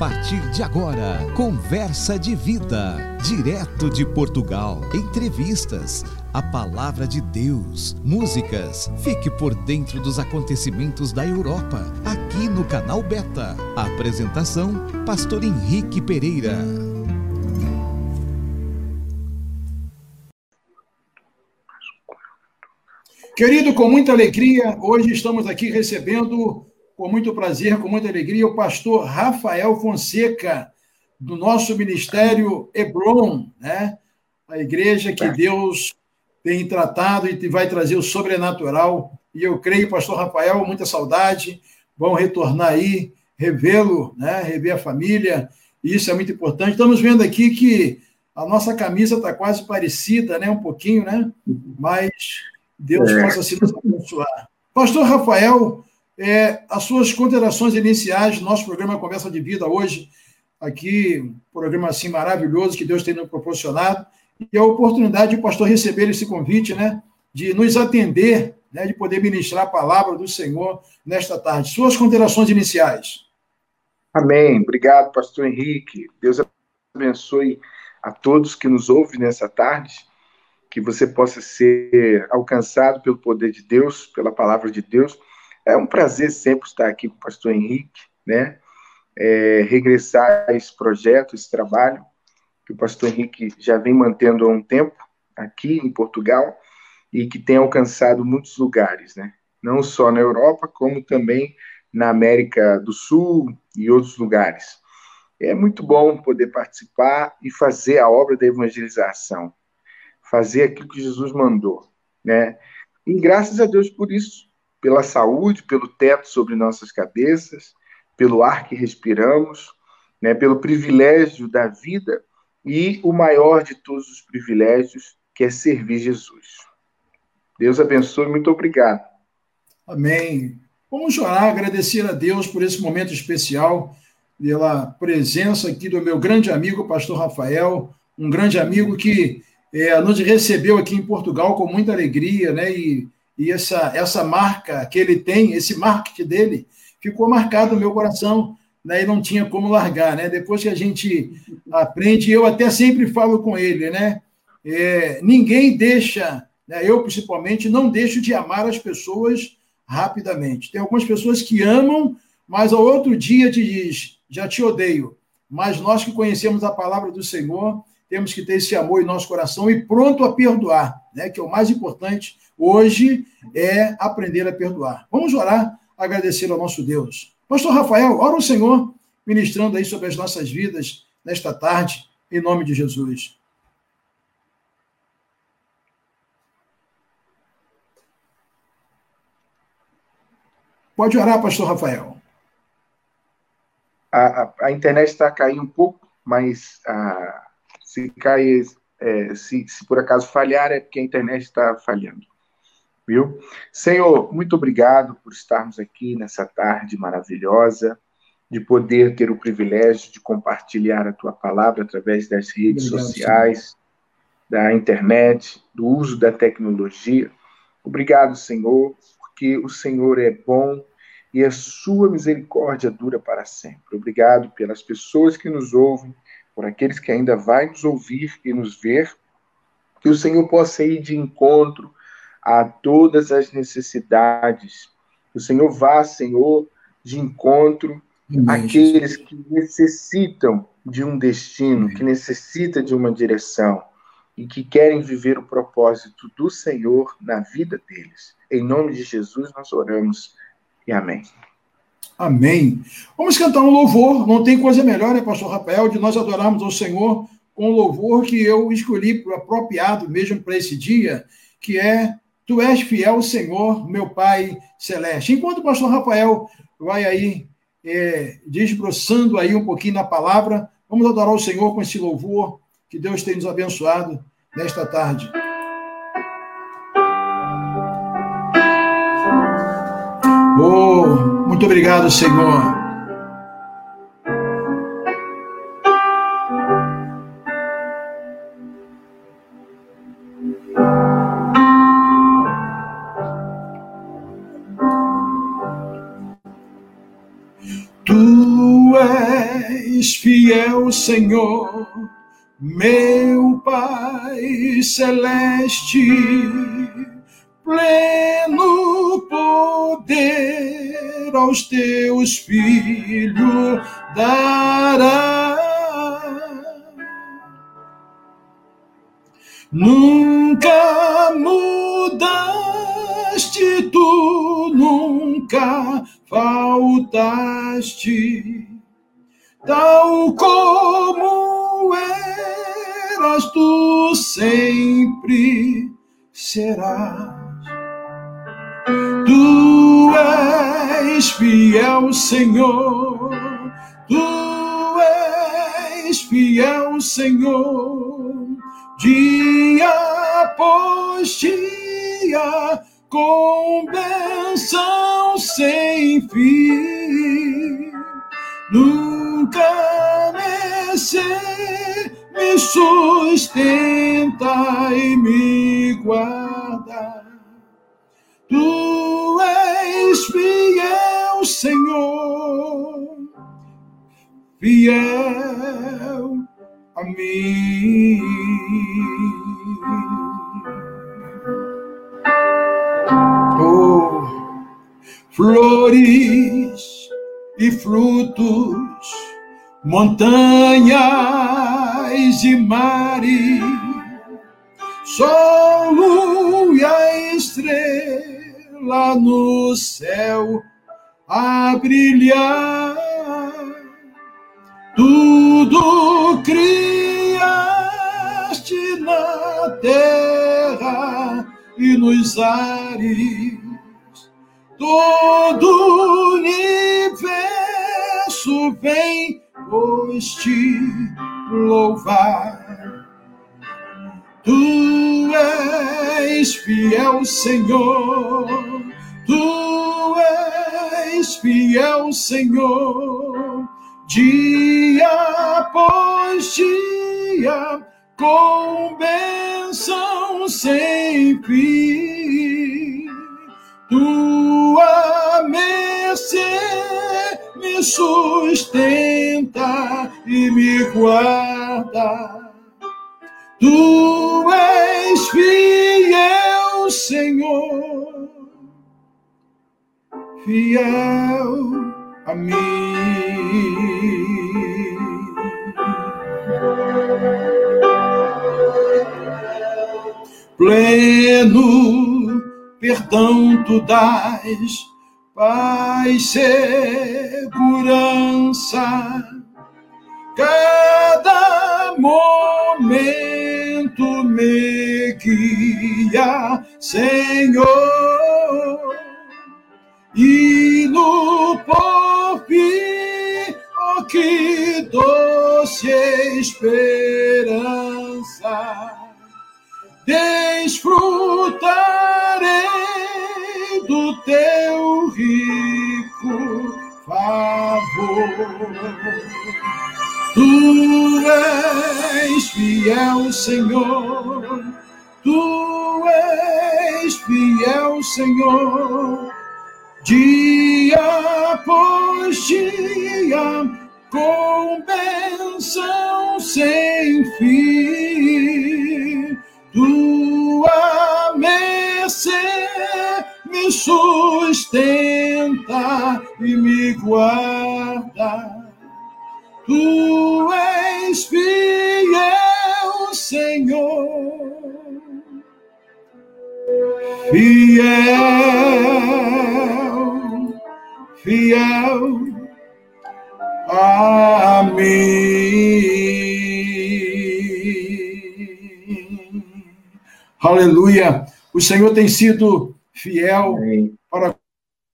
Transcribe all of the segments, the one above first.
partir de agora, Conversa de Vida, direto de Portugal. Entrevistas, a palavra de Deus, músicas. Fique por dentro dos acontecimentos da Europa, aqui no canal Beta. Apresentação: Pastor Henrique Pereira. Querido, com muita alegria, hoje estamos aqui recebendo com muito prazer, com muita alegria, o pastor Rafael Fonseca, do nosso ministério Hebron, né? a igreja que Deus tem tratado e vai trazer o sobrenatural. E eu creio, pastor Rafael, muita saudade, vão retornar aí, revê-lo, né? rever a família, isso é muito importante. Estamos vendo aqui que a nossa camisa está quase parecida, né? um pouquinho, né? mas Deus é. possa se nos abençoar. Pastor Rafael, é, as suas considerações iniciais nosso programa Conversa de Vida hoje, aqui, um programa assim maravilhoso que Deus tem nos proporcionado, e a oportunidade de pastor receber esse convite, né, de nos atender, né, de poder ministrar a palavra do Senhor nesta tarde. Suas considerações iniciais. Amém. Obrigado, pastor Henrique. Deus abençoe a todos que nos ouvem nessa tarde, que você possa ser alcançado pelo poder de Deus, pela palavra de Deus é um prazer sempre estar aqui com o pastor Henrique, né? É, regressar a esse projeto, esse trabalho, que o pastor Henrique já vem mantendo há um tempo aqui em Portugal e que tem alcançado muitos lugares, né? Não só na Europa, como também na América do Sul e outros lugares. É muito bom poder participar e fazer a obra da evangelização, fazer aquilo que Jesus mandou, né? E graças a Deus por isso, pela saúde, pelo teto sobre nossas cabeças, pelo ar que respiramos, né, pelo privilégio da vida e o maior de todos os privilégios, que é servir Jesus. Deus abençoe, muito obrigado. Amém. Vamos orar, agradecer a Deus por esse momento especial, pela presença aqui do meu grande amigo, pastor Rafael, um grande amigo que é, nos recebeu aqui em Portugal com muita alegria, né? E e essa, essa marca que ele tem, esse marketing dele, ficou marcado no meu coração, né, e não tinha como largar, né? Depois que a gente aprende, eu até sempre falo com ele, né? É, ninguém deixa, né, eu principalmente, não deixo de amar as pessoas rapidamente. Tem algumas pessoas que amam, mas ao outro dia te diz, já te odeio. Mas nós que conhecemos a palavra do Senhor, temos que ter esse amor em nosso coração e pronto a perdoar, né? Que é o mais importante hoje é aprender a perdoar. Vamos orar, agradecer ao nosso Deus. Pastor Rafael, ora o Senhor ministrando aí sobre as nossas vidas nesta tarde, em nome de Jesus. Pode orar, pastor Rafael. A, a, a internet está caindo um pouco, mas a, se cair, é, se, se por acaso falhar, é porque a internet está falhando. Viu? Senhor, muito obrigado por estarmos aqui nessa tarde maravilhosa, de poder ter o privilégio de compartilhar a tua palavra através das redes obrigado, sociais, Senhor. da internet, do uso da tecnologia. Obrigado, Senhor, porque o Senhor é bom e a sua misericórdia dura para sempre. Obrigado pelas pessoas que nos ouvem por aqueles que ainda vai nos ouvir e nos ver, que o Senhor possa ir de encontro a todas as necessidades. Que o Senhor vá, Senhor, de encontro Amém, àqueles Jesus. que necessitam de um destino, Amém. que necessitam de uma direção e que querem viver o propósito do Senhor na vida deles. Em nome de Jesus nós oramos e amém. Amém. Vamos cantar um louvor. Não tem coisa melhor, né, pastor Rafael, de nós adorarmos ao Senhor com um louvor que eu escolhi apropriado mesmo para esse dia, que é Tu és fiel, Senhor, meu Pai celeste. Enquanto o pastor Rafael vai aí é, desbroçando aí um pouquinho na palavra, vamos adorar o Senhor com esse louvor que Deus tem nos abençoado nesta tarde. Muito obrigado, Senhor. Tu és fiel, Senhor, meu Pai celeste, pleno poder aos teus filhos dará. Nunca mudaste, tu nunca faltaste, tal como eras, tu sempre serás. Tu és fiel, Senhor, tu és fiel, Senhor dia após dia, com benção sem fim. Nunca me, me sustenta e me guarda. Tu és fiel, Senhor, fiel a mim. Oh, flores e frutos, montanhas e mares, sol e a estrela no céu a brilhar tudo criaste na terra e nos ares, todo universo vem, pois te louvar. És fiel, Senhor, tu és fiel, Senhor dia após dia, com bênção sem fim. Tua mercê me sustenta e me guarda. Tu és fiel, Senhor, fiel a mim. Pleno perdão tu dás, paz, segurança, cada momento me guia, Senhor, e no porfim, oh, que doce esperança desfrutarei do teu rico favor. Tu és fiel, Senhor, tu és fiel, Senhor, dia após dia, com bênção sem fim. Tua mercê me sustenta e me guarda. Tu és fiel, Senhor, fiel, fiel a mim. Aleluia. O Senhor tem sido fiel Amém. para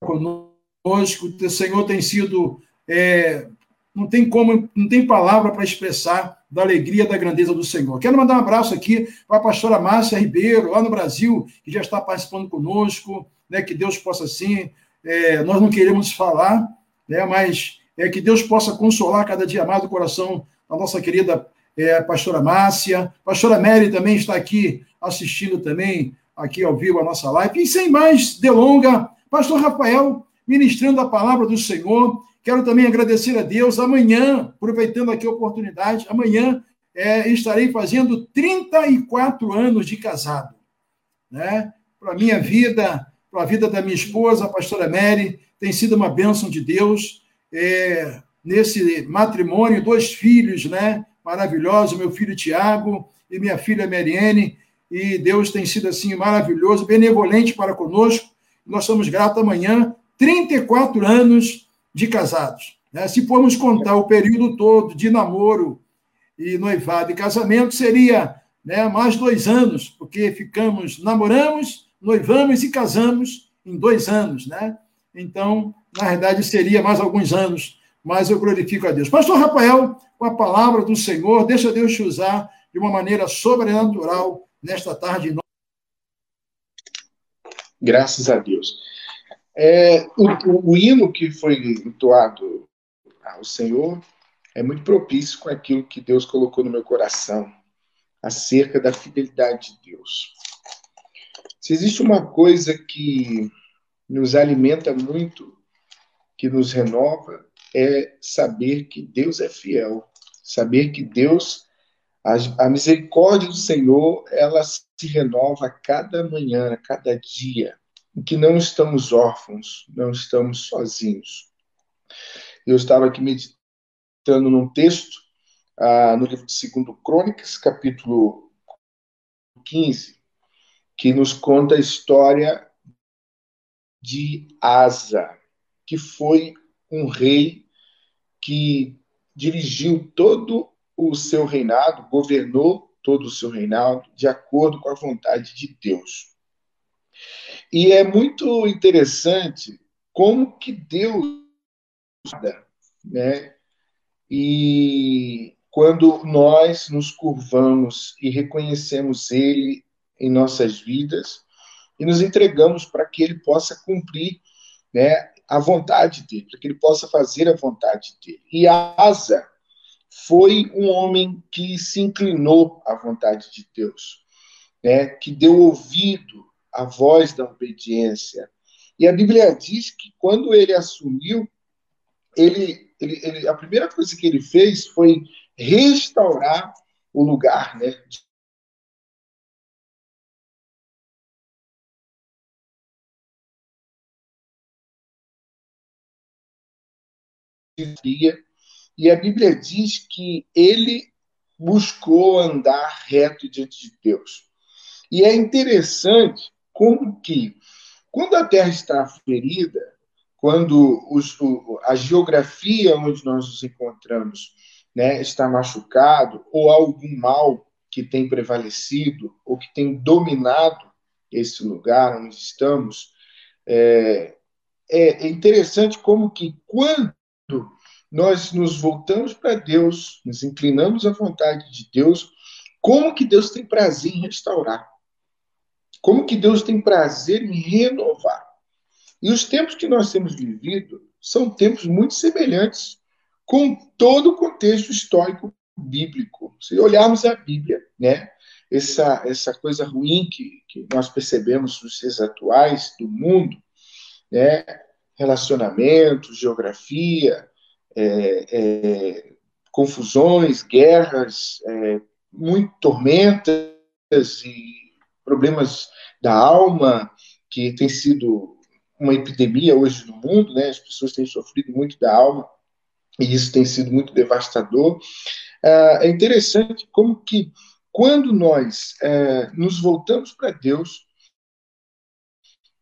conosco. O Senhor tem sido. É, não tem como, não tem palavra para expressar da alegria, da grandeza do Senhor. Quero mandar um abraço aqui para a pastora Márcia Ribeiro, lá no Brasil, que já está participando conosco, né? Que Deus possa assim. É, nós não queremos falar, né? Mas é que Deus possa consolar cada dia mais o coração da nossa querida é, pastora Márcia. Pastora Mary também está aqui assistindo também, aqui ao vivo, a nossa live. E sem mais delonga, pastor Rafael, ministrando a palavra do Senhor, Quero também agradecer a Deus. Amanhã, aproveitando aqui a oportunidade, amanhã é, estarei fazendo 34 anos de casado. Né? Para a minha vida, para a vida da minha esposa, a pastora Mary, tem sido uma bênção de Deus. É, nesse matrimônio, dois filhos né? maravilhosos, meu filho Tiago e minha filha Mariene. E Deus tem sido assim maravilhoso, benevolente para conosco. Nós estamos gratos amanhã, 34 anos de casados. Né? Se formos contar o período todo de namoro e noivado e casamento, seria né, mais dois anos, porque ficamos, namoramos, noivamos e casamos em dois anos. Né? Então, na verdade, seria mais alguns anos, mas eu glorifico a Deus. Pastor Rafael, com a palavra do Senhor, deixa Deus te usar de uma maneira sobrenatural nesta tarde. Graças a Deus. É, o, o, hino que foi entoado ao Senhor é muito propício com aquilo que Deus colocou no meu coração acerca da fidelidade de Deus. Se existe uma coisa que nos alimenta muito, que nos renova, é saber que Deus é fiel, saber que Deus, a, a misericórdia do Senhor, ela se renova a cada manhã, a cada dia em que não estamos órfãos, não estamos sozinhos. Eu estava aqui meditando num texto, ah, no livro de 2 Crônicas, capítulo 15, que nos conta a história de Asa, que foi um rei que dirigiu todo o seu reinado, governou todo o seu reinado de acordo com a vontade de Deus. E é muito interessante como que Deus, né? E quando nós nos curvamos e reconhecemos Ele em nossas vidas e nos entregamos para que Ele possa cumprir, né, a vontade dele, para que Ele possa fazer a vontade dele. E Asa foi um homem que se inclinou à vontade de Deus, né, que deu ouvido a voz da obediência. E a Bíblia diz que quando ele assumiu, ele, ele, ele, a primeira coisa que ele fez foi restaurar o lugar, né? E a Bíblia diz que ele buscou andar reto diante de Deus. E é interessante como que, quando a Terra está ferida, quando os, o, a geografia onde nós nos encontramos né, está machucado, ou algum mal que tem prevalecido, ou que tem dominado esse lugar onde estamos, é, é interessante como que quando nós nos voltamos para Deus, nos inclinamos à vontade de Deus, como que Deus tem prazer em restaurar. Como que Deus tem prazer em renovar. E os tempos que nós temos vivido são tempos muito semelhantes com todo o contexto histórico bíblico. Se olharmos a Bíblia, né, essa, essa coisa ruim que, que nós percebemos nos dias atuais do mundo, né, relacionamentos, geografia, é, é, confusões, guerras, é, muito tormentas e problemas da alma, que tem sido uma epidemia hoje no mundo, né? As pessoas têm sofrido muito da alma e isso tem sido muito devastador. Ah, é interessante como que quando nós é, nos voltamos para Deus,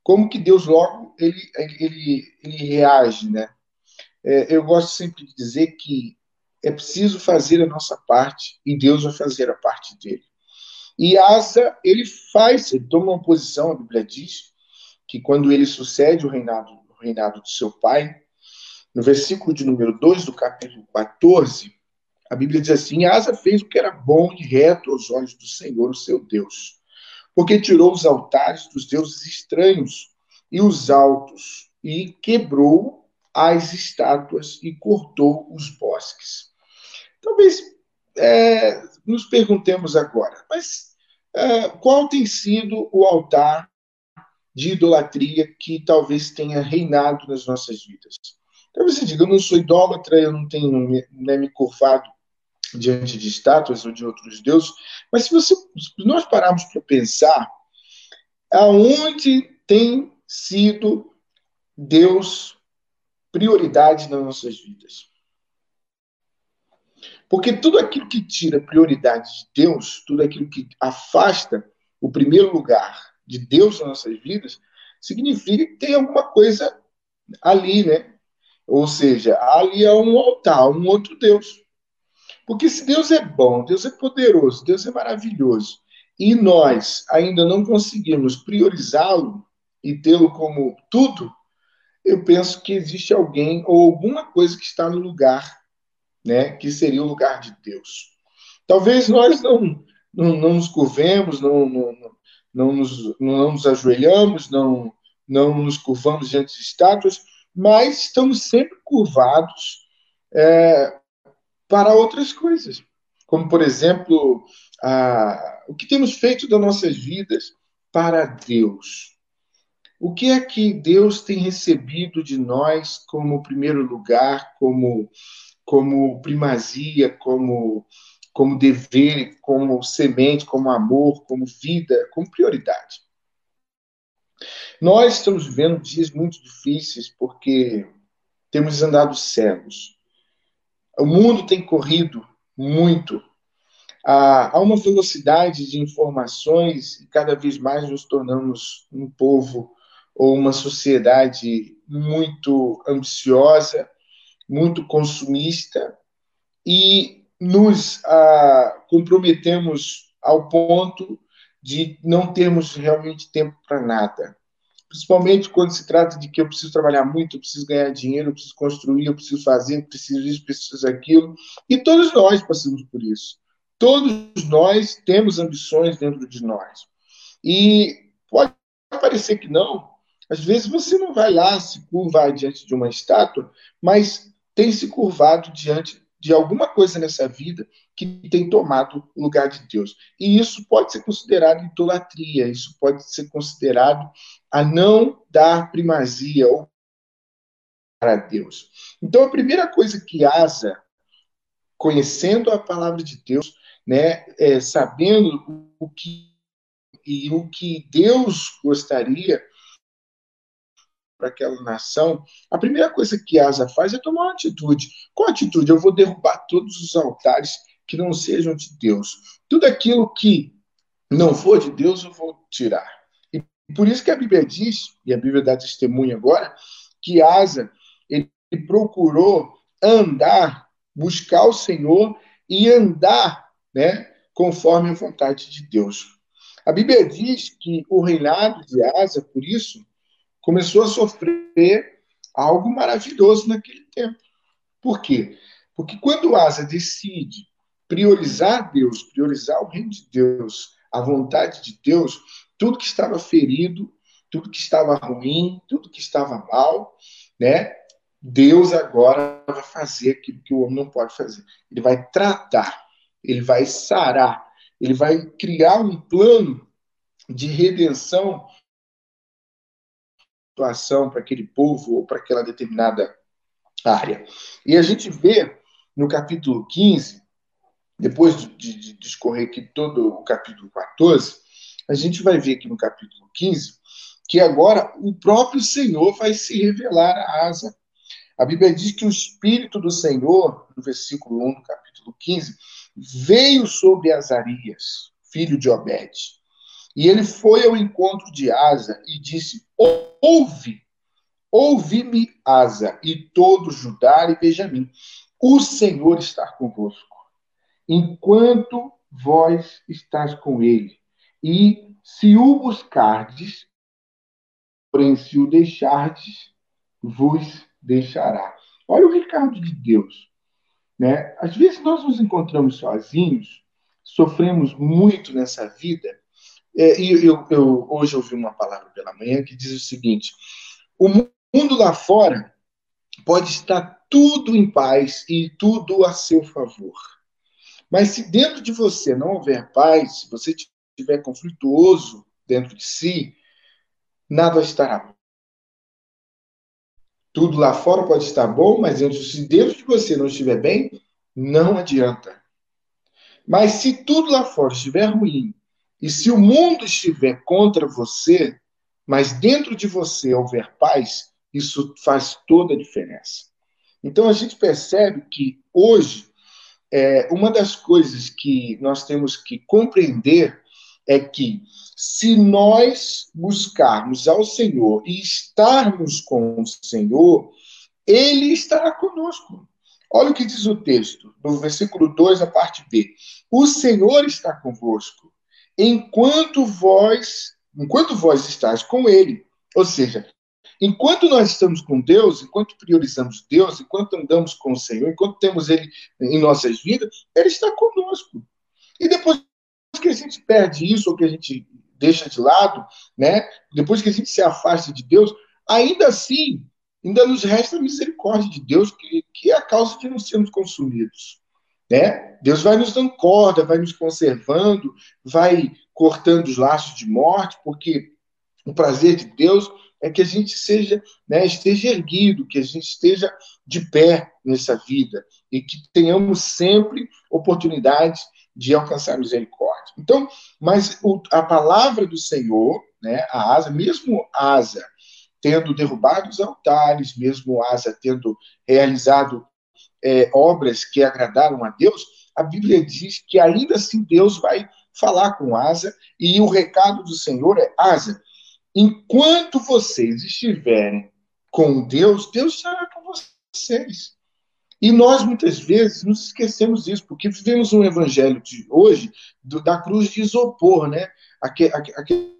como que Deus logo ele, ele, ele reage, né? É, eu gosto sempre de dizer que é preciso fazer a nossa parte e Deus vai fazer a parte dele. E Asa, ele faz, ele toma uma posição, a Bíblia diz, que quando ele sucede o reinado, o reinado do seu pai, no versículo de número 2 do capítulo 14, a Bíblia diz assim: Asa fez o que era bom e reto aos olhos do Senhor, o seu Deus, porque tirou os altares dos deuses estranhos e os altos, e quebrou as estátuas e cortou os bosques. Talvez é, nos perguntemos agora, mas é, qual tem sido o altar de idolatria que talvez tenha reinado nas nossas vidas? Talvez você diga, eu não sou idólatra, eu não tenho né, me curvado diante de estátuas ou de outros deuses, mas se, você, se nós pararmos para pensar, aonde tem sido Deus prioridade nas nossas vidas? Porque tudo aquilo que tira prioridade de Deus, tudo aquilo que afasta o primeiro lugar de Deus nas nossas vidas, significa que tem alguma coisa ali, né? Ou seja, ali é um altar, um outro Deus. Porque se Deus é bom, Deus é poderoso, Deus é maravilhoso, e nós ainda não conseguimos priorizá-lo e tê-lo como tudo, eu penso que existe alguém ou alguma coisa que está no lugar, né, que seria o lugar de Deus. Talvez nós não, não, não nos curvemos, não, não, não, nos, não nos ajoelhamos, não, não nos curvamos diante de estátuas, mas estamos sempre curvados é, para outras coisas, como, por exemplo, a, o que temos feito das nossas vidas para Deus. O que é que Deus tem recebido de nós como primeiro lugar, como, como primazia, como, como dever, como semente, como amor, como vida, como prioridade? Nós estamos vivendo dias muito difíceis porque temos andado cegos. O mundo tem corrido muito. Há uma velocidade de informações e cada vez mais nos tornamos um povo ou uma sociedade muito ambiciosa, muito consumista e nos ah, comprometemos ao ponto de não termos realmente tempo para nada. Principalmente quando se trata de que eu preciso trabalhar muito, eu preciso ganhar dinheiro, eu preciso construir, eu preciso fazer, eu preciso isso, preciso aquilo. E todos nós passamos por isso. Todos nós temos ambições dentro de nós. E pode parecer que não. Às vezes você não vai lá se curvar diante de uma estátua, mas tem se curvado diante de alguma coisa nessa vida que tem tomado o lugar de Deus. E isso pode ser considerado idolatria, isso pode ser considerado a não dar primazia para Deus. Então, a primeira coisa que Asa, conhecendo a palavra de Deus, né, é, sabendo o que e o que Deus gostaria para aquela nação, a primeira coisa que Asa faz é tomar uma atitude. Qual atitude? Eu vou derrubar todos os altares que não sejam de Deus. Tudo aquilo que não for de Deus, eu vou tirar. E por isso que a Bíblia diz, e a Bíblia dá testemunho agora, que Asa ele procurou andar, buscar o Senhor e andar, né, conforme a vontade de Deus. A Bíblia diz que o reinado de Asa, por isso, começou a sofrer algo maravilhoso naquele tempo. Por quê? Porque quando Asa decide priorizar Deus, priorizar o reino de Deus, a vontade de Deus, tudo que estava ferido, tudo que estava ruim, tudo que estava mal, né? Deus agora vai fazer aquilo que o homem não pode fazer. Ele vai tratar, ele vai sarar, ele vai criar um plano de redenção situação para aquele povo ou para aquela determinada área. E a gente vê no capítulo 15, depois de, de, discorrer aqui todo o capítulo 14, a gente vai ver aqui no capítulo 15 que agora o próprio Senhor vai se revelar a Asa. A Bíblia diz que o Espírito do Senhor, no versículo 1 do capítulo 15, veio sobre Azarias, filho de Obed. E ele foi ao encontro de Asa e disse: Ouve, ouve-me, Asa, e todo Judá e Benjamim. O Senhor está convosco, enquanto vós estás com ele. E se o buscardes, porém se o deixardes, vos deixará. Olha o recado de Deus. Né? Às vezes nós nos encontramos sozinhos, sofremos muito nessa vida é, e eu, eu, hoje ouvi uma palavra pela manhã que diz o seguinte: o mundo lá fora pode estar tudo em paz e tudo a seu favor. Mas se dentro de você não houver paz, se você estiver conflituoso dentro de si, nada estará. Tudo lá fora pode estar bom, mas se dentro de você não estiver bem, não adianta. Mas se tudo lá fora estiver ruim, e se o mundo estiver contra você, mas dentro de você houver paz, isso faz toda a diferença. Então a gente percebe que hoje é, uma das coisas que nós temos que compreender é que se nós buscarmos ao Senhor e estarmos com o Senhor, Ele estará conosco. Olha o que diz o texto, no versículo 2, a parte B. O Senhor está convosco, enquanto vós, enquanto vós estáis com Ele. Ou seja, enquanto nós estamos com Deus, enquanto priorizamos Deus, enquanto andamos com o Senhor, enquanto temos Ele em nossas vidas, Ele está conosco. E depois que a gente perde isso, ou que a gente deixa de lado, né? Depois que a gente se afasta de Deus, ainda assim, ainda nos resta a misericórdia de Deus, que, que é a causa de não sermos consumidos. Né? Deus vai nos dando corda, vai nos conservando, vai cortando os laços de morte, porque o prazer de Deus é que a gente seja, né, esteja erguido, que a gente esteja de pé nessa vida e que tenhamos sempre oportunidades de alcançar misericórdia. Então, mas o, a palavra do Senhor, né, a Asa, mesmo Asa tendo derrubado os altares, mesmo Asa tendo realizado é, obras que agradaram a Deus, a Bíblia diz que ainda assim Deus vai falar com Asa, e o recado do Senhor é: Asa, enquanto vocês estiverem com Deus, Deus estará com vocês. E nós, muitas vezes, nos esquecemos disso, porque vivemos um evangelho de hoje do, da cruz de isopor, né? Aquele, aquele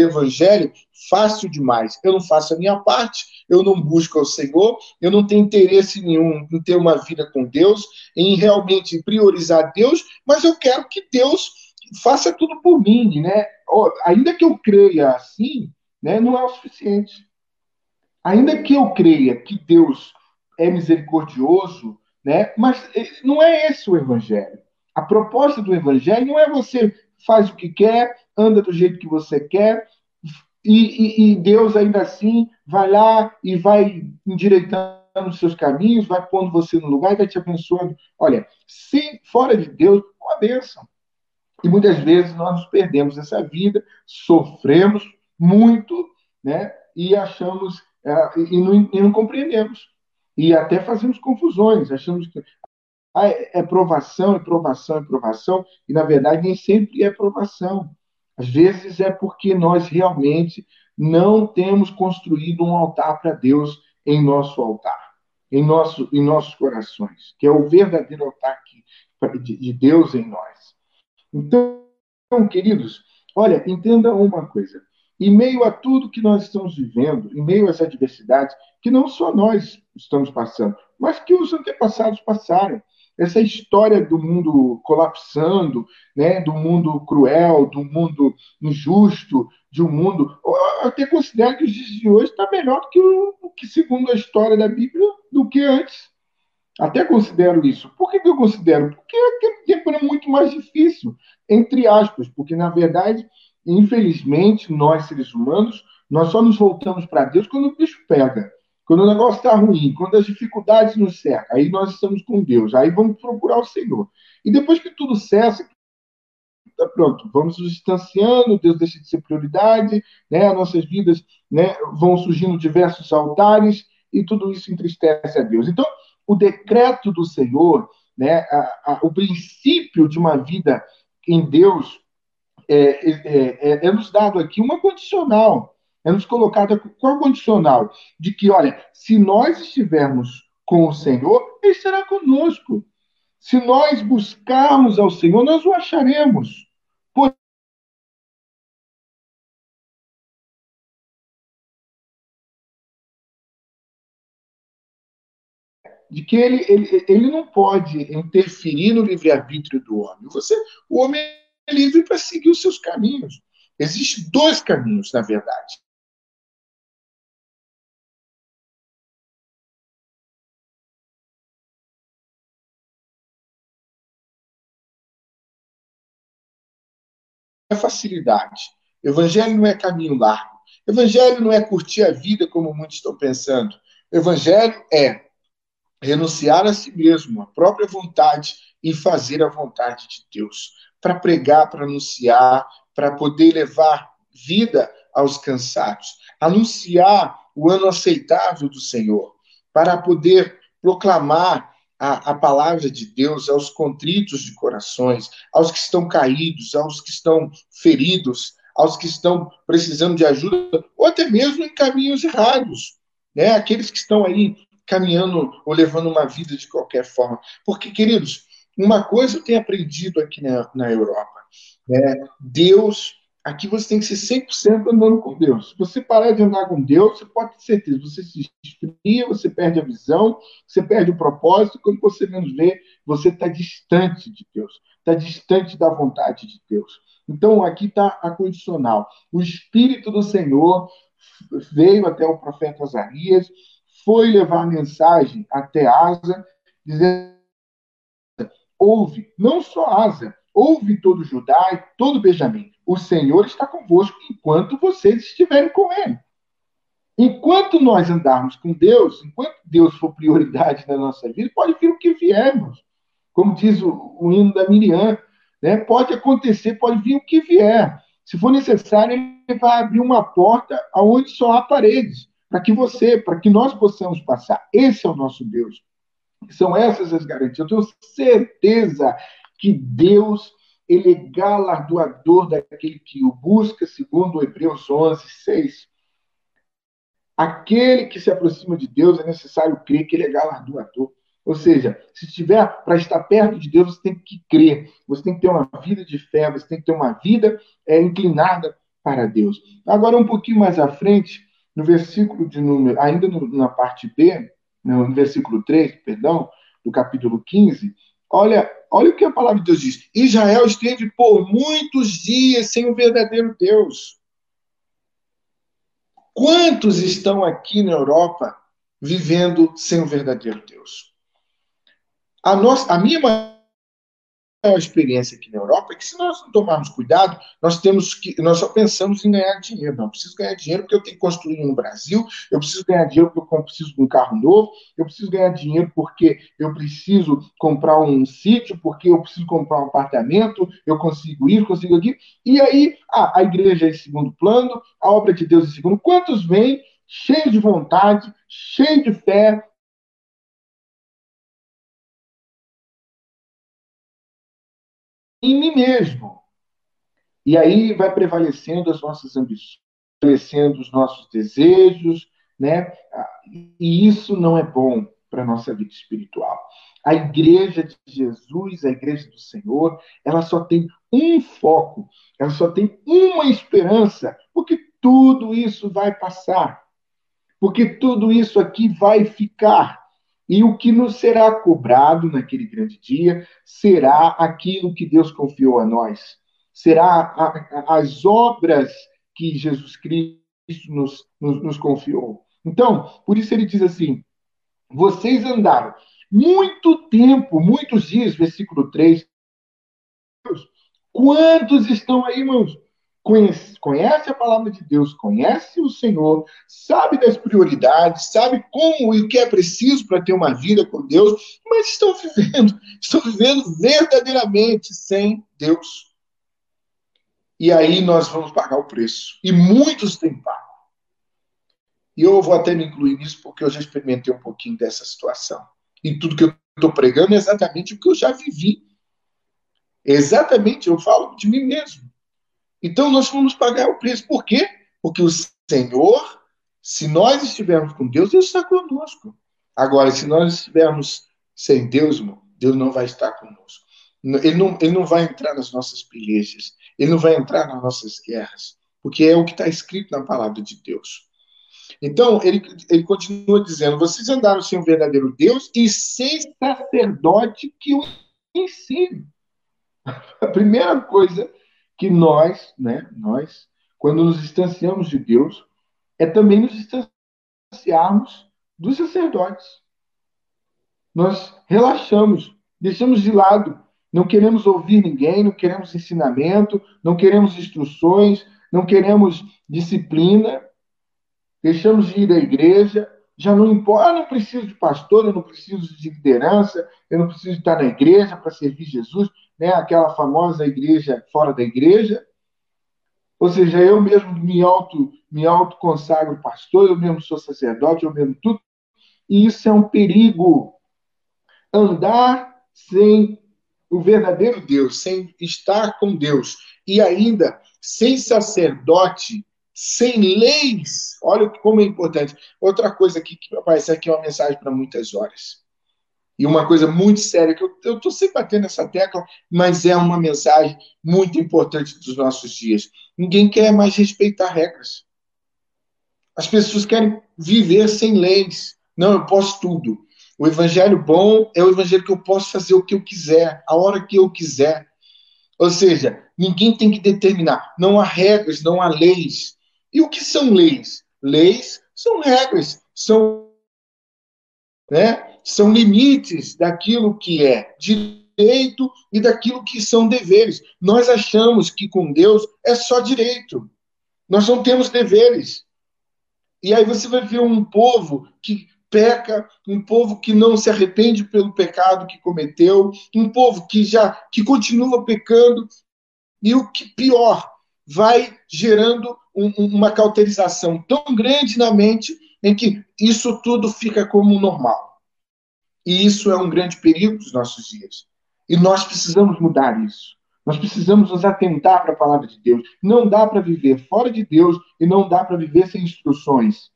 evangelho fácil demais. Eu não faço a minha parte, eu não busco ao Senhor, eu não tenho interesse nenhum em ter uma vida com Deus, em realmente priorizar Deus, mas eu quero que Deus faça tudo por mim, né? Ainda que eu creia assim, né, não é o suficiente. Ainda que eu creia que Deus é misericordioso, né? Mas eh, não é esse o evangelho. A proposta do evangelho não é você faz o que quer, anda do jeito que você quer, e, e, e Deus ainda assim vai lá e vai endireitando os seus caminhos, vai pondo você no lugar e vai te abençoando. Olha, se fora de Deus, uma bênção. E muitas vezes nós nos perdemos essa vida, sofremos muito, né? E achamos, é, e, não, e não compreendemos. E até fazemos confusões, achamos que ah, é provação, é provação, é provação, e na verdade nem sempre é provação. Às vezes é porque nós realmente não temos construído um altar para Deus em nosso altar, em, nosso, em nossos corações, que é o verdadeiro altar de Deus em nós. Então, queridos, olha, entenda uma coisa. Em meio a tudo que nós estamos vivendo, em meio a essa adversidade, que não só nós estamos passando, mas que os antepassados passaram. Essa história do mundo colapsando, né, do mundo cruel, do mundo injusto, de um mundo. Eu até considero que os dias de hoje está melhor do que, o, que, segundo a história da Bíblia, do que antes. Até considero isso. Por que, que eu considero? Porque aquele tempo era muito mais difícil, entre aspas, porque, na verdade, infelizmente, nós, seres humanos, nós só nos voltamos para Deus quando o bicho pega. Quando o negócio está ruim, quando as dificuldades nos cercam, aí nós estamos com Deus, aí vamos procurar o Senhor. E depois que tudo cessa, tá pronto, vamos nos distanciando, Deus deixa de ser prioridade, né? As nossas vidas né, vão surgindo diversos altares e tudo isso entristece a Deus. Então, o decreto do Senhor, né, a, a, o princípio de uma vida em Deus, é, é, é, é nos dado aqui uma condicional é nos colocada qual condicional? De que, olha, se nós estivermos com o Senhor, Ele estará conosco. Se nós buscarmos ao Senhor, nós o acharemos. De que ele, ele, ele não pode interferir no livre-arbítrio do homem. Você, o homem é livre para seguir os seus caminhos. Existem dois caminhos, na verdade. É facilidade. Evangelho não é caminho largo. Evangelho não é curtir a vida como muitos estão pensando. Evangelho é renunciar a si mesmo, a própria vontade e fazer a vontade de Deus, para pregar, para anunciar, para poder levar vida aos cansados, anunciar o ano aceitável do Senhor, para poder proclamar a, a, palavra de Deus aos contritos de corações, aos que estão caídos, aos que estão feridos, aos que estão precisando de ajuda, ou até mesmo em caminhos errados, né? Aqueles que estão aí caminhando ou levando uma vida de qualquer forma. Porque, queridos, uma coisa eu tenho aprendido aqui na, na Europa, né? Deus Aqui você tem que ser 100% andando com Deus. Se você parar de andar com Deus, você pode ter certeza, você se esfria, você perde a visão, você perde o propósito. Quando você menos vê, você está distante de Deus, está distante da vontade de Deus. Então, aqui está a condicional. O Espírito do Senhor veio até o profeta Azarias, foi levar a mensagem até Asa, dizendo: ouve, não só Asa, ouve todo Judá e todo Benjamim o Senhor está convosco enquanto vocês estiverem com Ele. Enquanto nós andarmos com Deus, enquanto Deus for prioridade na nossa vida, pode vir o que viermos. Como diz o, o hino da Miriam, né? pode acontecer, pode vir o que vier. Se for necessário, ele vai abrir uma porta aonde só há paredes, para que você, para que nós possamos passar. Esse é o nosso Deus. São essas as garantias. Eu tenho certeza que Deus ele é galardoador daquele que o busca, segundo Hebreus 11, 6. Aquele que se aproxima de Deus é necessário crer que ele é galardoador. Ou seja, se estiver para estar perto de Deus, você tem que crer, você tem que ter uma vida de fé, você tem que ter uma vida é, inclinada para Deus. Agora, um pouquinho mais à frente, no versículo de número, ainda no, na parte B, no versículo 3, perdão, do capítulo 15, olha Olha o que a palavra de Deus diz. Israel esteve por muitos dias sem o verdadeiro Deus. Quantos estão aqui na Europa vivendo sem o verdadeiro Deus? A, nossa, a minha a experiência aqui na Europa é que se nós não tomarmos cuidado, nós temos que nós só pensamos em ganhar dinheiro. Não, eu preciso ganhar dinheiro porque eu tenho que construir no Brasil, eu preciso ganhar dinheiro porque eu preciso de um carro novo, eu preciso ganhar dinheiro porque eu preciso comprar um sítio, porque eu preciso comprar um apartamento, eu consigo ir, consigo aqui. E aí, ah, a igreja é em segundo plano, a obra de Deus em segundo. Quantos vêm cheios de vontade, cheios de fé, em mim mesmo. E aí vai prevalecendo as nossas ambições, prevalecendo os nossos desejos, né? E isso não é bom para a nossa vida espiritual. A igreja de Jesus, a igreja do Senhor, ela só tem um foco, ela só tem uma esperança, porque tudo isso vai passar. Porque tudo isso aqui vai ficar. E o que nos será cobrado naquele grande dia será aquilo que Deus confiou a nós. Será a, a, as obras que Jesus Cristo nos, nos, nos confiou. Então, por isso ele diz assim: vocês andaram muito tempo, muitos dias, versículo 3. Quantos estão aí, irmãos? Conhece, conhece a palavra de Deus, conhece o Senhor, sabe das prioridades, sabe como e o que é preciso para ter uma vida com Deus, mas estão vivendo, estão vivendo verdadeiramente sem Deus. E aí nós vamos pagar o preço. E muitos têm pago. E eu vou até me incluir nisso porque eu já experimentei um pouquinho dessa situação. E tudo que eu estou pregando é exatamente o que eu já vivi. Exatamente, eu falo de mim mesmo. Então nós vamos pagar o preço. Por quê? Porque o Senhor, se nós estivermos com Deus, Deus está conosco. Agora, se nós estivermos sem Deus, Deus não vai estar conosco. Ele não, ele não vai entrar nas nossas pelejas, ele não vai entrar nas nossas guerras, porque é o que está escrito na palavra de Deus. Então, ele, ele continua dizendo: vocês andaram sem o verdadeiro Deus e sem sacerdote que o ensine. A primeira coisa que nós, né, nós, quando nos distanciamos de Deus, é também nos distanciarmos dos sacerdotes. Nós relaxamos, deixamos de lado, não queremos ouvir ninguém, não queremos ensinamento, não queremos instruções, não queremos disciplina, deixamos de ir à igreja, já não importa, eu não preciso de pastor, eu não preciso de liderança, eu não preciso estar na igreja para servir Jesus, né? aquela famosa igreja fora da igreja. Ou seja, eu mesmo me auto me auto consagro pastor, eu mesmo sou sacerdote, eu mesmo tudo. E isso é um perigo. Andar sem o verdadeiro Deus, sem estar com Deus e ainda sem sacerdote sem leis. Olha como é importante. Outra coisa aqui que aparece aqui é uma mensagem para muitas horas. E uma coisa muito séria, que eu estou sempre batendo nessa tecla, mas é uma mensagem muito importante dos nossos dias. Ninguém quer mais respeitar regras. As pessoas querem viver sem leis. Não, eu posso tudo. O evangelho bom é o evangelho que eu posso fazer o que eu quiser, a hora que eu quiser. Ou seja, ninguém tem que determinar. Não há regras, não há leis. E o que são leis? Leis são regras, são, né, são limites daquilo que é direito e daquilo que são deveres. Nós achamos que com Deus é só direito. Nós não temos deveres. E aí você vai ver um povo que peca, um povo que não se arrepende pelo pecado que cometeu, um povo que já que continua pecando e o que pior, vai gerando um, uma cauterização tão grande na mente em que isso tudo fica como normal. E isso é um grande perigo dos nossos dias. E nós precisamos mudar isso. Nós precisamos nos atentar para a palavra de Deus. Não dá para viver fora de Deus e não dá para viver sem instruções.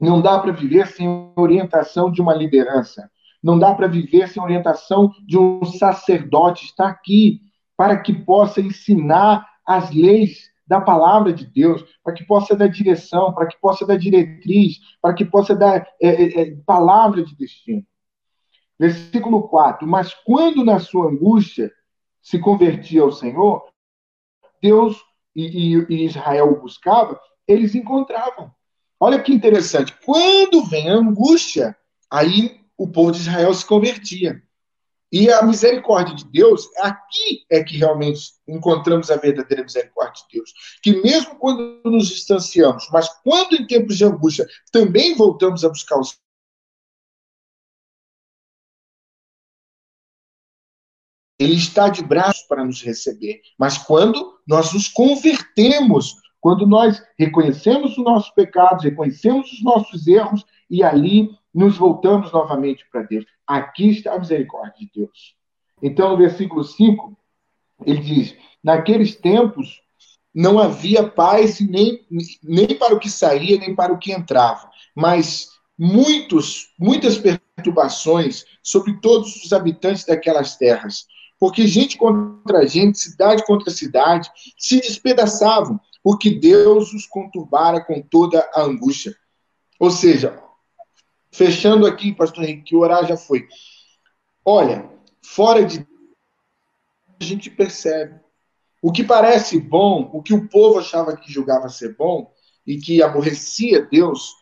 Não dá para viver sem orientação de uma liderança. Não dá para viver sem orientação de um sacerdote. Está aqui para que possa ensinar as leis da palavra de Deus, para que possa dar direção, para que possa dar diretriz, para que possa dar é, é, é palavra de destino. Versículo 4: Mas quando na sua angústia se convertia ao Senhor, Deus e, e, e Israel o buscava, eles encontravam. Olha que interessante. Quando vem a angústia, aí o povo de Israel se convertia. E a misericórdia de Deus, aqui é que realmente encontramos a verdadeira misericórdia de Deus. Que mesmo quando nos distanciamos, mas quando em tempos de angústia também voltamos a buscar os Ele está de braços para nos receber. Mas quando nós nos convertemos, quando nós reconhecemos os nossos pecados, reconhecemos os nossos erros e ali nos voltamos novamente para Deus. Aqui está a misericórdia de Deus. Então, no versículo 5, ele diz: Naqueles tempos não havia paz nem, nem para o que saía, nem para o que entrava, mas muitos, muitas perturbações sobre todos os habitantes daquelas terras. Porque gente contra gente, cidade contra cidade, se despedaçavam, porque Deus os conturbara com toda a angústia. Ou seja, Fechando aqui, pastor Henrique, que orar já foi. Olha, fora de a gente percebe. O que parece bom, o que o povo achava que julgava ser bom e que aborrecia Deus,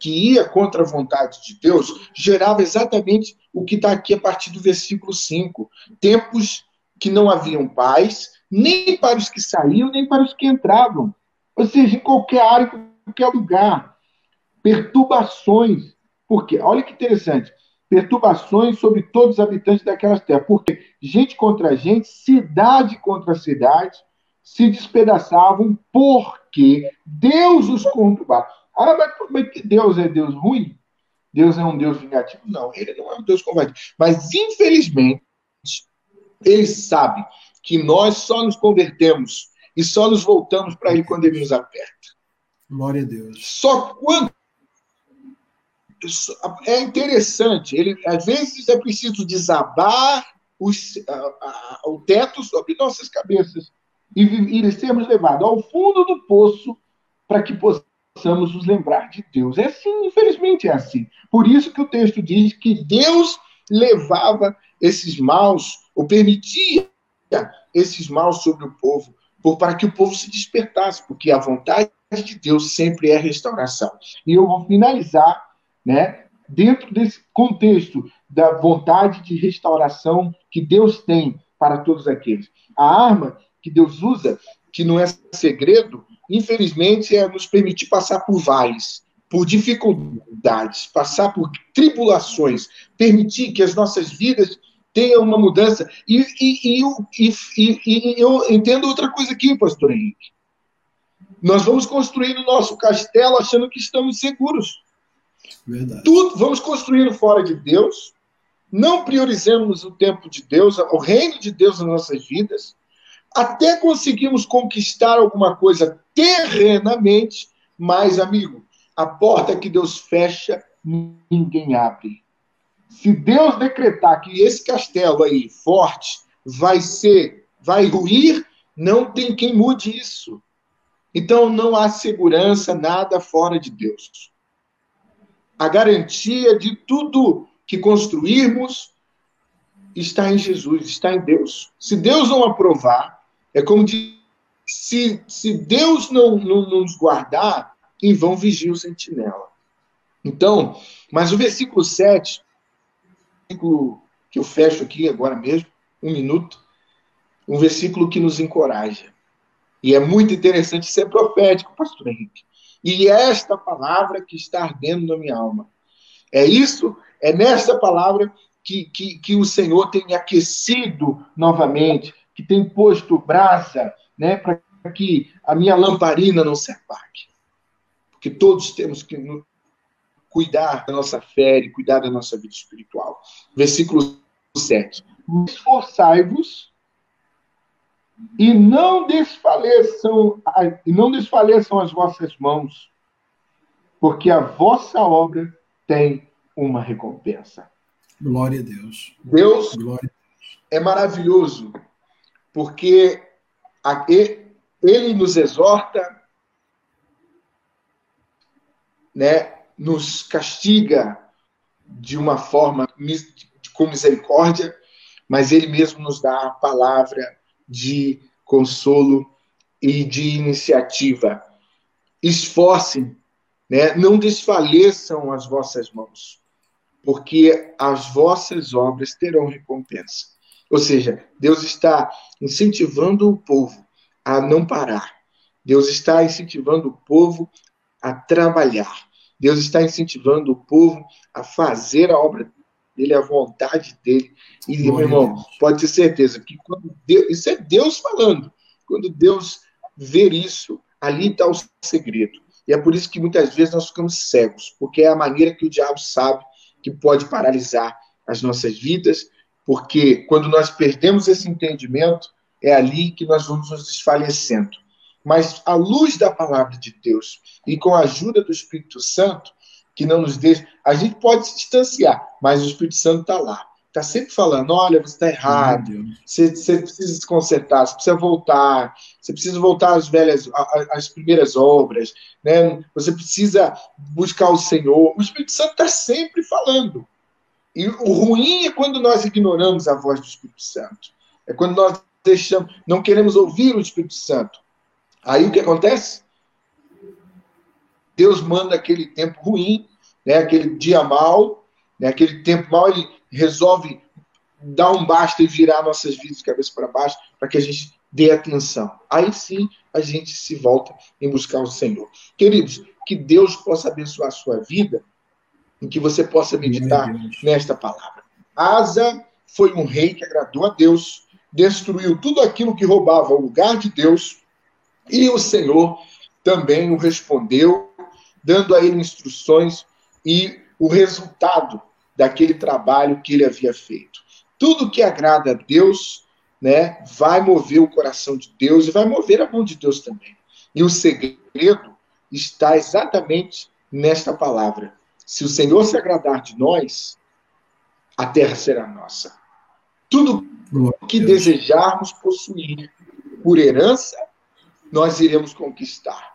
que ia contra a vontade de Deus, gerava exatamente o que está aqui a partir do versículo 5. Tempos que não haviam paz, nem para os que saíam, nem para os que entravam. Ou seja, em qualquer área, em qualquer lugar. Perturbações, por quê? Olha que interessante. Perturbações sobre todos os habitantes daquelas terras. Porque gente contra gente, cidade contra cidade, se despedaçavam porque Deus os conturbava. Ah, mas como é que Deus é Deus ruim? Deus é um Deus vingativo? Não, ele não é um Deus combativo. Mas, infelizmente, ele sabe que nós só nos convertemos e só nos voltamos para ele quando ele nos aperta. Glória a Deus. Só quando é interessante. Ele, às vezes é preciso desabar os, a, a, o teto sobre nossas cabeças e, e sermos levados ao fundo do poço para que possamos nos lembrar de Deus. É assim, infelizmente é assim. Por isso que o texto diz que Deus levava esses maus, ou permitia esses maus sobre o povo, por, para que o povo se despertasse, porque a vontade de Deus sempre é restauração. E eu vou finalizar né? Dentro desse contexto da vontade de restauração que Deus tem para todos aqueles. A arma que Deus usa, que não é segredo, infelizmente é nos permitir passar por vales. por dificuldades, passar por tribulações, permitir que as nossas vidas tenham uma mudança. E, e, e, e, eu entendo outra coisa aqui, pastor Henrique. Nós vamos construindo o nosso castelo achando que estamos seguros. Verdade. Tudo, vamos construindo fora de Deus, não priorizamos o tempo de Deus, o reino de Deus nas nossas vidas, até conseguimos conquistar alguma coisa terrenamente, mas, amigo, a porta que Deus fecha, ninguém abre. Se Deus decretar que esse castelo aí, forte, vai ser, vai ruir, não tem quem mude isso. Então não há segurança, nada fora de Deus. A garantia de tudo que construirmos está em Jesus, está em Deus. Se Deus não aprovar, é como se, se Deus não, não, não nos guardar, em vão vigia o sentinela. Então, mas o versículo 7, versículo que eu fecho aqui agora mesmo, um minuto, um versículo que nos encoraja. E é muito interessante ser profético, pastor Henrique. E é esta palavra que está ardendo na minha alma. É isso, é nesta palavra que, que, que o Senhor tem aquecido novamente, que tem posto brasa, né, para que a minha lamparina não se apague que todos temos que cuidar da nossa fé e cuidar da nossa vida espiritual. Versículo 7. Esforçai-vos e não desfaleçam, e não desfaleçam as vossas mãos, porque a vossa obra tem uma recompensa. Glória a Deus. Deus Glória a Deus. é maravilhoso, porque ele nos exorta né, nos castiga de uma forma com misericórdia, mas ele mesmo nos dá a palavra de consolo e de iniciativa. Esforcem, né? não desfaleçam as vossas mãos, porque as vossas obras terão recompensa. Ou seja, Deus está incentivando o povo a não parar. Deus está incentivando o povo a trabalhar. Deus está incentivando o povo a fazer a obra dele, a vontade dele. E, meu irmão, pode ter certeza que quando Deus, isso é Deus falando. Quando Deus ver isso, ali está o segredo. E é por isso que muitas vezes nós ficamos cegos, porque é a maneira que o diabo sabe que pode paralisar as nossas vidas, porque quando nós perdemos esse entendimento, é ali que nós vamos nos desfalecendo mas à luz da palavra de Deus e com a ajuda do Espírito Santo, que não nos deixa. A gente pode se distanciar, mas o Espírito Santo está lá. Está sempre falando: olha, você está errado, você, você, precisa se consertar, você precisa voltar, você precisa voltar às velhas, às primeiras obras, né? você precisa buscar o Senhor. O Espírito Santo está sempre falando. E o ruim é quando nós ignoramos a voz do Espírito Santo. É quando nós deixamos, não queremos ouvir o Espírito Santo. Aí o que acontece? Deus manda aquele tempo ruim, né, aquele dia mal, né, aquele tempo mal, ele resolve dar um basta e virar nossas vidas de cabeça para baixo para que a gente dê atenção. Aí sim a gente se volta em buscar o Senhor. Queridos, que Deus possa abençoar a sua vida e que você possa meditar nesta palavra. Asa foi um rei que agradou a Deus, destruiu tudo aquilo que roubava o lugar de Deus e o Senhor também o respondeu, dando a ele instruções e o resultado daquele trabalho que ele havia feito. Tudo que agrada a Deus, né, vai mover o coração de Deus e vai mover a mão de Deus também. E o segredo está exatamente nesta palavra. Se o Senhor se agradar de nós, a terra será nossa. Tudo que desejarmos possuir por herança nós iremos conquistar.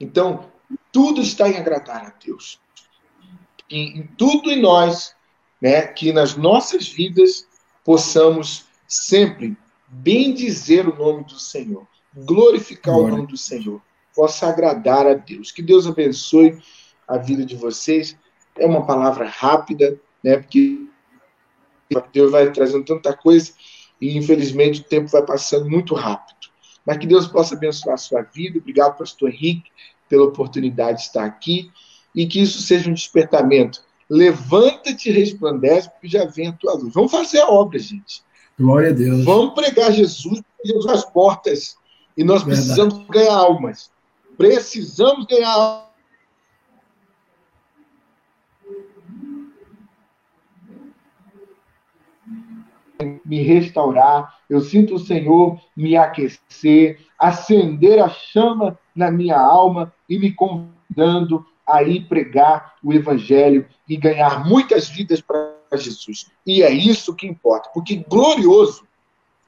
Então, tudo está em agradar a Deus. E em tudo em nós, né, que nas nossas vidas possamos sempre bem dizer o nome do Senhor, glorificar Glória. o nome do Senhor, possa agradar a Deus. Que Deus abençoe a vida de vocês. É uma palavra rápida, né, porque Deus vai trazendo tanta coisa e infelizmente o tempo vai passando muito rápido. Mas que Deus possa abençoar a sua vida. Obrigado, pastor Henrique, pela oportunidade de estar aqui. e que isso seja um despertamento. Levanta-te e resplandece, porque já vem a tua luz. Vamos fazer a obra, gente. Glória a Deus. Vamos pregar Jesus, Jesus as portas. E nós Verdade. precisamos ganhar almas. Precisamos ganhar almas me restaurar, eu sinto o Senhor me aquecer, acender a chama na minha alma e me convidando a ir pregar o Evangelho e ganhar muitas vidas para Jesus. E é isso que importa, porque glorioso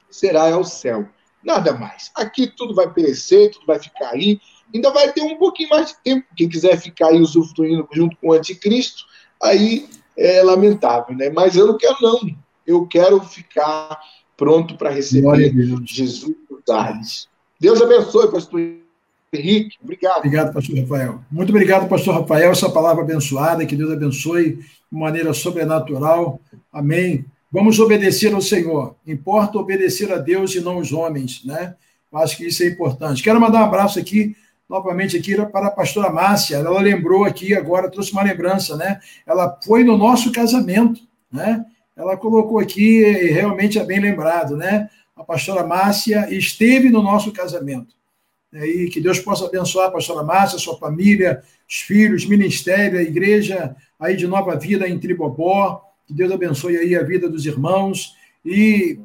será o céu, nada mais. Aqui tudo vai perecer, tudo vai ficar aí, ainda vai ter um pouquinho mais de tempo. Quem quiser ficar aí usufruindo junto com o anticristo, aí é lamentável, né? Mas eu não quero, não eu quero ficar pronto para receber Jesus dos ares. Deus abençoe, pastor Henrique. Obrigado. Obrigado, pastor Rafael. Muito obrigado, pastor Rafael, essa palavra abençoada, que Deus abençoe de maneira sobrenatural. Amém. Vamos obedecer ao Senhor. Importa obedecer a Deus e não os homens, né? Eu acho que isso é importante. Quero mandar um abraço aqui novamente aqui para a pastora Márcia. Ela lembrou aqui agora, trouxe uma lembrança, né? Ela foi no nosso casamento, né? Ela colocou aqui, realmente é bem lembrado, né? A pastora Márcia esteve no nosso casamento. E que Deus possa abençoar a pastora Márcia, sua família, os filhos, ministério, a igreja aí de Nova Vida em Tribobó. Que Deus abençoe aí a vida dos irmãos. E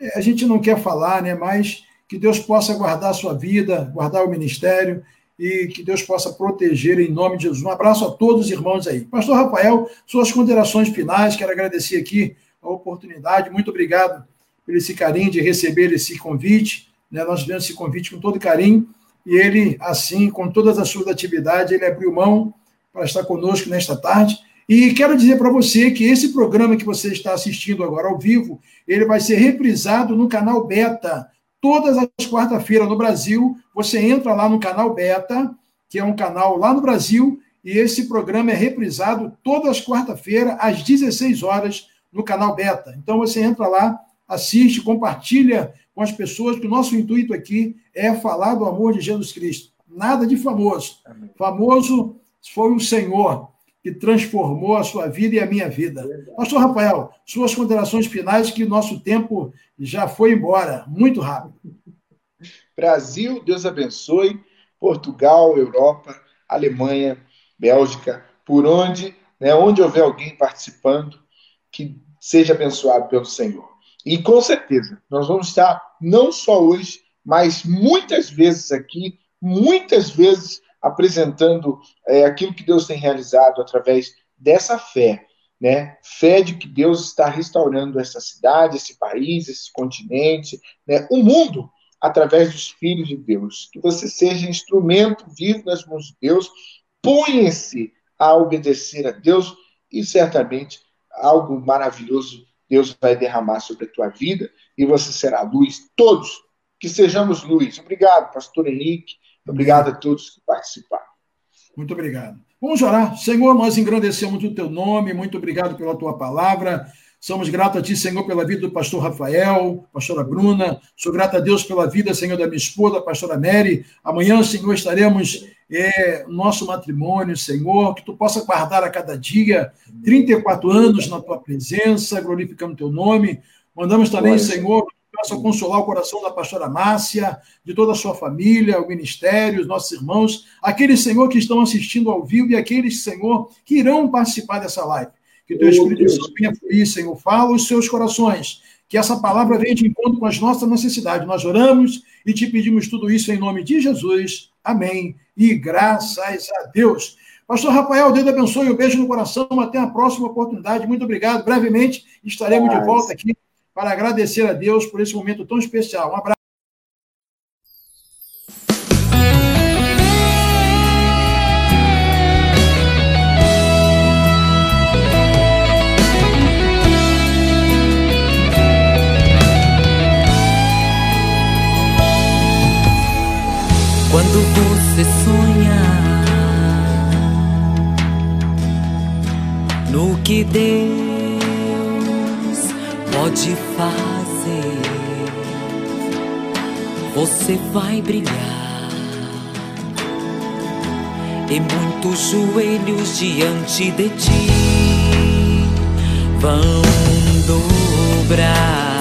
é, a gente não quer falar, né? Mas que Deus possa guardar a sua vida, guardar o ministério e que Deus possa proteger em nome de Jesus. Um abraço a todos os irmãos aí. Pastor Rafael, suas considerações finais, quero agradecer aqui a oportunidade. Muito obrigado por esse carinho de receber esse convite. Né? Nós tivemos esse convite com todo carinho e ele, assim, com todas as suas atividades, ele abriu mão para estar conosco nesta tarde. E quero dizer para você que esse programa que você está assistindo agora ao vivo, ele vai ser reprisado no canal Beta todas as quarta-feiras no Brasil. Você entra lá no canal Beta, que é um canal lá no Brasil, e esse programa é reprisado todas as quarta-feiras, às 16 horas, no canal Beta. Então você entra lá, assiste, compartilha com as pessoas, que o nosso intuito aqui é falar do amor de Jesus Cristo. Nada de famoso. Famoso foi o Senhor que transformou a sua vida e a minha vida. Pastor Rafael, suas considerações finais, que o nosso tempo já foi embora, muito rápido. Brasil, Deus abençoe. Portugal, Europa, Alemanha, Bélgica, por onde, né, onde houver alguém participando, que seja abençoado pelo Senhor. E com certeza, nós vamos estar não só hoje, mas muitas vezes aqui, muitas vezes apresentando é, aquilo que Deus tem realizado através dessa fé, né? Fé de que Deus está restaurando essa cidade, esse país, esse continente, né? o mundo através dos filhos de Deus. Que você seja instrumento vivo nas mãos de Deus, ponha-se a obedecer a Deus e certamente algo maravilhoso Deus vai derramar sobre a tua vida e você será luz. Todos que sejamos luz. Obrigado, pastor Henrique. Obrigado a todos que participaram. Muito obrigado. Vamos orar. Senhor, nós engrandecemos o teu nome. Muito obrigado pela tua palavra. Somos gratos a Ti, Senhor, pela vida do pastor Rafael, pastora Bruna. Sou grato a Deus pela vida, Senhor, da minha esposa, a pastora Mary. Amanhã, Senhor, estaremos é, nosso matrimônio, Senhor, que Tu possa guardar a cada dia 34 anos na Tua presença, glorificando Teu nome. Mandamos também, Senhor, possa consolar o coração da pastora Márcia, de toda a sua família, o ministério, os nossos irmãos, aqueles, Senhor, que estão assistindo ao vivo e aqueles, Senhor, que irão participar dessa live. Que teu Espírito Santo venha fluir, Senhor, fala os seus corações, que essa palavra venha de encontro com as nossas necessidades. Nós oramos e te pedimos tudo isso em nome de Jesus. Amém. E graças a Deus. Pastor Rafael, Deus abençoe, um beijo no coração, até a próxima oportunidade. Muito obrigado. Brevemente estaremos de volta aqui para agradecer a Deus por esse momento tão especial. Um abraço. Quando você sonha no que Deus pode fazer, você vai brilhar. e muitos joelhos diante de ti vão dobrar.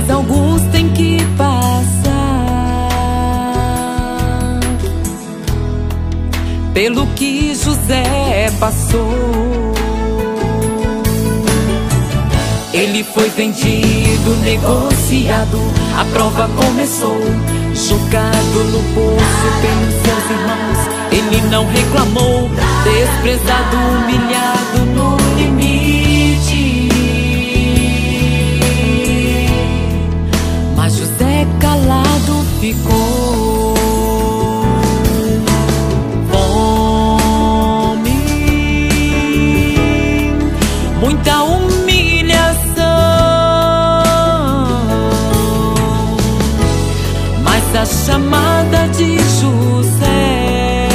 Mas alguns têm que passar pelo que José passou. Ele foi vendido, negociado, a prova começou. Jogado no poço pelos seus irmãos, ele não reclamou. Desprezado, humilhado no limite. Ficou. Fome, muita humilhação. Mas a chamada de José,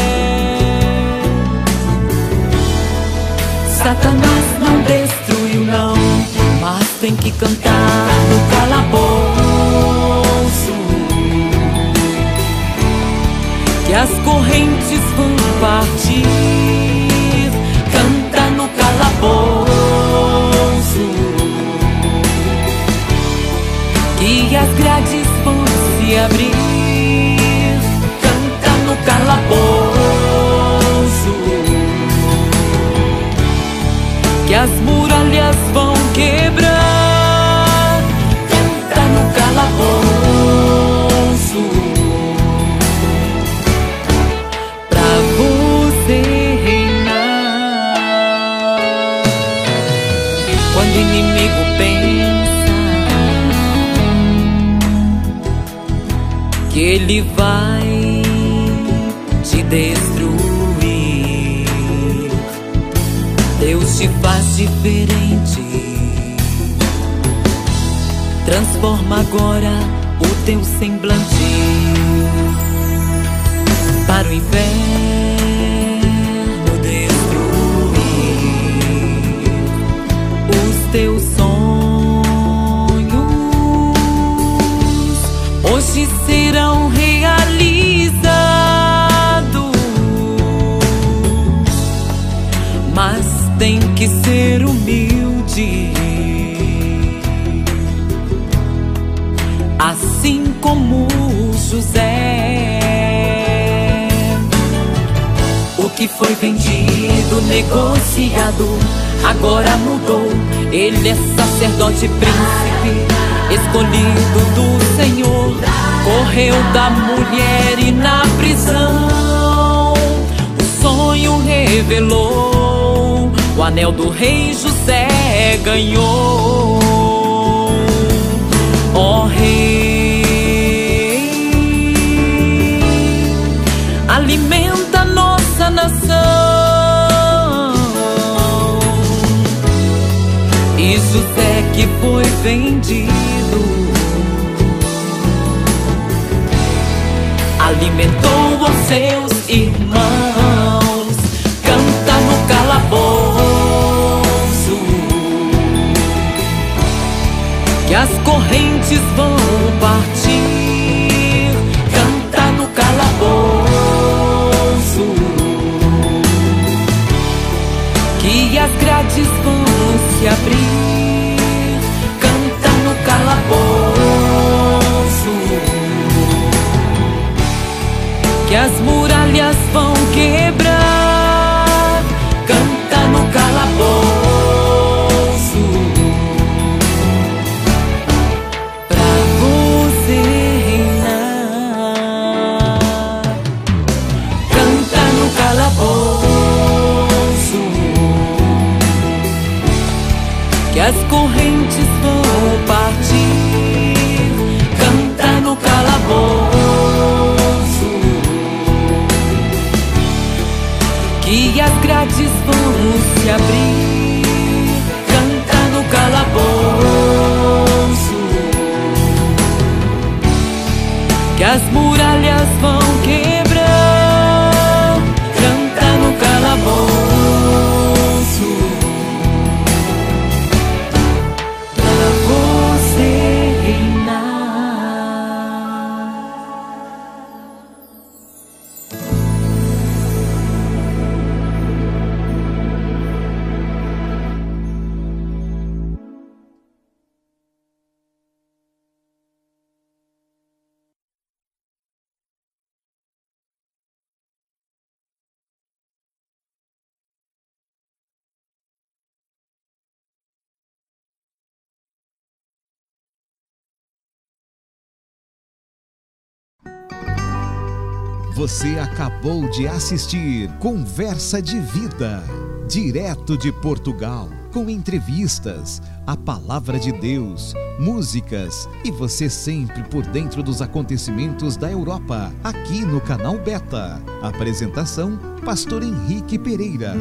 Satanás não destruiu, não. Mas tem que cantar no calabouço. As correntes vão partir. Canta no calabouço, que as grades vão se abrir. Canta no calabouço, que as muralhas vão quebrar. Canta no calabouço ele vai te destruir, Deus te faz diferente. Transforma agora o teu semblante para o inferno José. O que foi vendido, negociado, agora mudou. Ele é sacerdote, príncipe, escolhido do Senhor. Correu da mulher e na prisão. O sonho revelou. O anel do rei José ganhou. José que foi vendido alimentou os seus irmãos. Canta no calabouço que as correntes vão partir. Canta no calabouço que as grades vão se abrir. Que as muralhas vão quebrar. Canta no calabouço pra você reinar. Canta no calabouço que as correntes vão Você acabou de assistir Conversa de Vida, direto de Portugal, com entrevistas, a palavra de Deus, músicas e você sempre por dentro dos acontecimentos da Europa, aqui no canal Beta. Apresentação: Pastor Henrique Pereira.